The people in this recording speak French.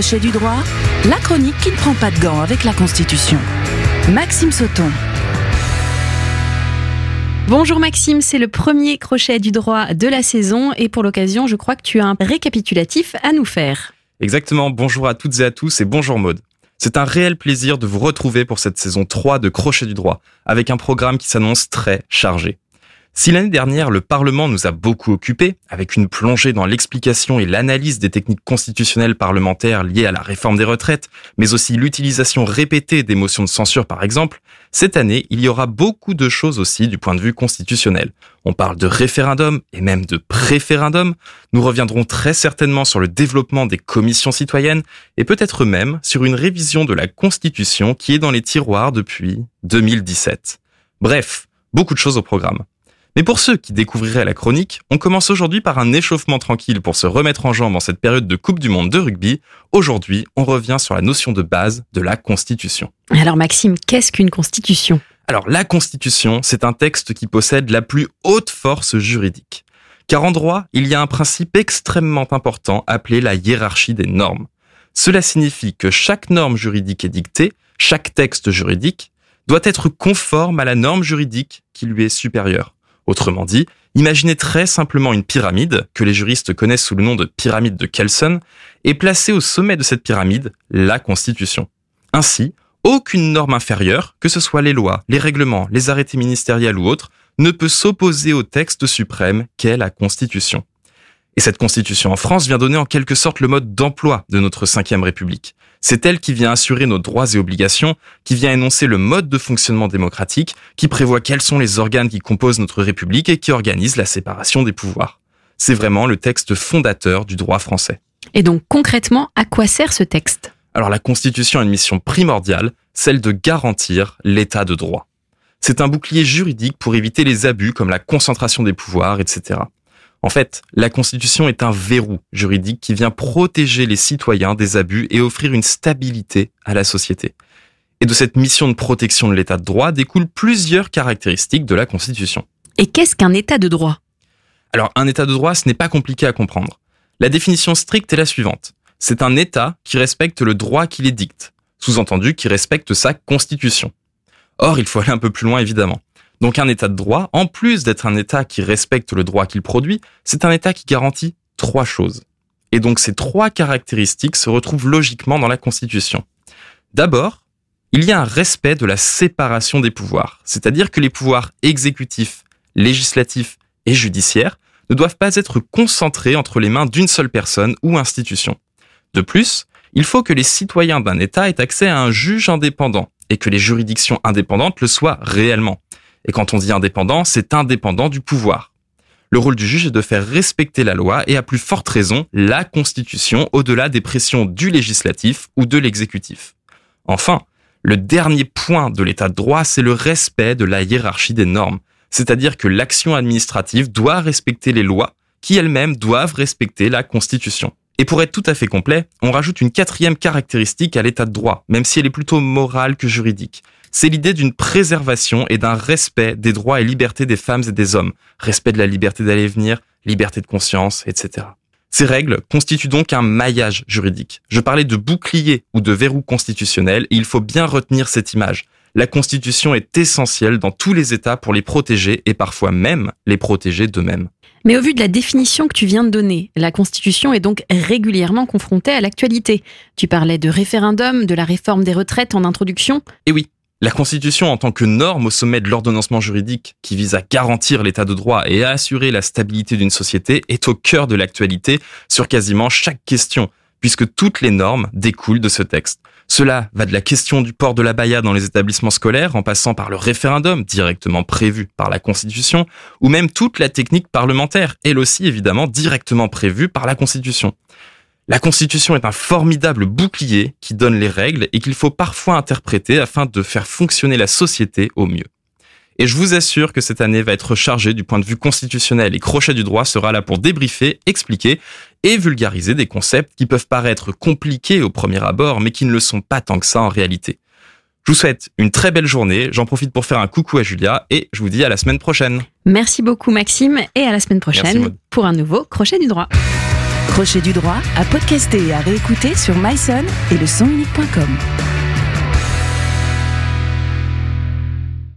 Crochet du droit, la chronique qui ne prend pas de gants avec la Constitution. Maxime Sauton. Bonjour Maxime, c'est le premier crochet du droit de la saison et pour l'occasion, je crois que tu as un récapitulatif à nous faire. Exactement, bonjour à toutes et à tous et bonjour Maude. C'est un réel plaisir de vous retrouver pour cette saison 3 de Crochet du droit, avec un programme qui s'annonce très chargé. Si l'année dernière, le Parlement nous a beaucoup occupés, avec une plongée dans l'explication et l'analyse des techniques constitutionnelles parlementaires liées à la réforme des retraites, mais aussi l'utilisation répétée des motions de censure par exemple, cette année, il y aura beaucoup de choses aussi du point de vue constitutionnel. On parle de référendum et même de préférendum. Nous reviendrons très certainement sur le développement des commissions citoyennes et peut-être même sur une révision de la Constitution qui est dans les tiroirs depuis 2017. Bref, beaucoup de choses au programme. Mais pour ceux qui découvriraient la chronique, on commence aujourd'hui par un échauffement tranquille pour se remettre en jambe en cette période de Coupe du Monde de rugby. Aujourd'hui, on revient sur la notion de base de la Constitution. Alors Maxime, qu'est-ce qu'une Constitution? Alors la Constitution, c'est un texte qui possède la plus haute force juridique. Car en droit, il y a un principe extrêmement important appelé la hiérarchie des normes. Cela signifie que chaque norme juridique est dictée, chaque texte juridique, doit être conforme à la norme juridique qui lui est supérieure. Autrement dit, imaginez très simplement une pyramide, que les juristes connaissent sous le nom de pyramide de Kelson, et placez au sommet de cette pyramide la Constitution. Ainsi, aucune norme inférieure, que ce soit les lois, les règlements, les arrêtés ministériels ou autres, ne peut s'opposer au texte suprême qu'est la Constitution. Et cette Constitution en France vient donner en quelque sorte le mode d'emploi de notre cinquième République. C'est elle qui vient assurer nos droits et obligations, qui vient énoncer le mode de fonctionnement démocratique, qui prévoit quels sont les organes qui composent notre République et qui organise la séparation des pouvoirs. C'est vraiment le texte fondateur du droit français. Et donc concrètement, à quoi sert ce texte? Alors la Constitution a une mission primordiale, celle de garantir l'état de droit. C'est un bouclier juridique pour éviter les abus comme la concentration des pouvoirs, etc. En fait, la Constitution est un verrou juridique qui vient protéger les citoyens des abus et offrir une stabilité à la société. Et de cette mission de protection de l'état de droit découlent plusieurs caractéristiques de la Constitution. Et qu'est-ce qu'un état de droit? Alors, un état de droit, ce n'est pas compliqué à comprendre. La définition stricte est la suivante. C'est un état qui respecte le droit qui les dicte, sous-entendu qui respecte sa constitution. Or, il faut aller un peu plus loin évidemment. Donc un État de droit, en plus d'être un État qui respecte le droit qu'il produit, c'est un État qui garantit trois choses. Et donc ces trois caractéristiques se retrouvent logiquement dans la Constitution. D'abord, il y a un respect de la séparation des pouvoirs, c'est-à-dire que les pouvoirs exécutifs, législatifs et judiciaires ne doivent pas être concentrés entre les mains d'une seule personne ou institution. De plus, il faut que les citoyens d'un État aient accès à un juge indépendant et que les juridictions indépendantes le soient réellement. Et quand on dit indépendant, c'est indépendant du pouvoir. Le rôle du juge est de faire respecter la loi et à plus forte raison la Constitution au-delà des pressions du législatif ou de l'exécutif. Enfin, le dernier point de l'état de droit, c'est le respect de la hiérarchie des normes, c'est-à-dire que l'action administrative doit respecter les lois qui elles-mêmes doivent respecter la Constitution. Et pour être tout à fait complet, on rajoute une quatrième caractéristique à l'état de droit, même si elle est plutôt morale que juridique c'est l'idée d'une préservation et d'un respect des droits et libertés des femmes et des hommes, respect de la liberté d'aller et venir, liberté de conscience, etc. Ces règles constituent donc un maillage juridique. Je parlais de bouclier ou de verrou constitutionnel et il faut bien retenir cette image. La Constitution est essentielle dans tous les États pour les protéger et parfois même les protéger d'eux-mêmes. Mais au vu de la définition que tu viens de donner, la Constitution est donc régulièrement confrontée à l'actualité. Tu parlais de référendum, de la réforme des retraites en introduction. Eh oui, la Constitution, en tant que norme au sommet de l'ordonnancement juridique qui vise à garantir l'état de droit et à assurer la stabilité d'une société, est au cœur de l'actualité sur quasiment chaque question, puisque toutes les normes découlent de ce texte. Cela va de la question du port de la baya dans les établissements scolaires, en passant par le référendum directement prévu par la Constitution, ou même toute la technique parlementaire, elle aussi évidemment directement prévue par la Constitution. La Constitution est un formidable bouclier qui donne les règles et qu'il faut parfois interpréter afin de faire fonctionner la société au mieux. Et je vous assure que cette année va être chargée du point de vue constitutionnel et Crochet du droit sera là pour débriefer, expliquer et vulgariser des concepts qui peuvent paraître compliqués au premier abord mais qui ne le sont pas tant que ça en réalité. Je vous souhaite une très belle journée, j'en profite pour faire un coucou à Julia et je vous dis à la semaine prochaine. Merci beaucoup Maxime et à la semaine prochaine pour un nouveau Crochet du droit. Crochet du droit à podcaster et à réécouter sur myson et le.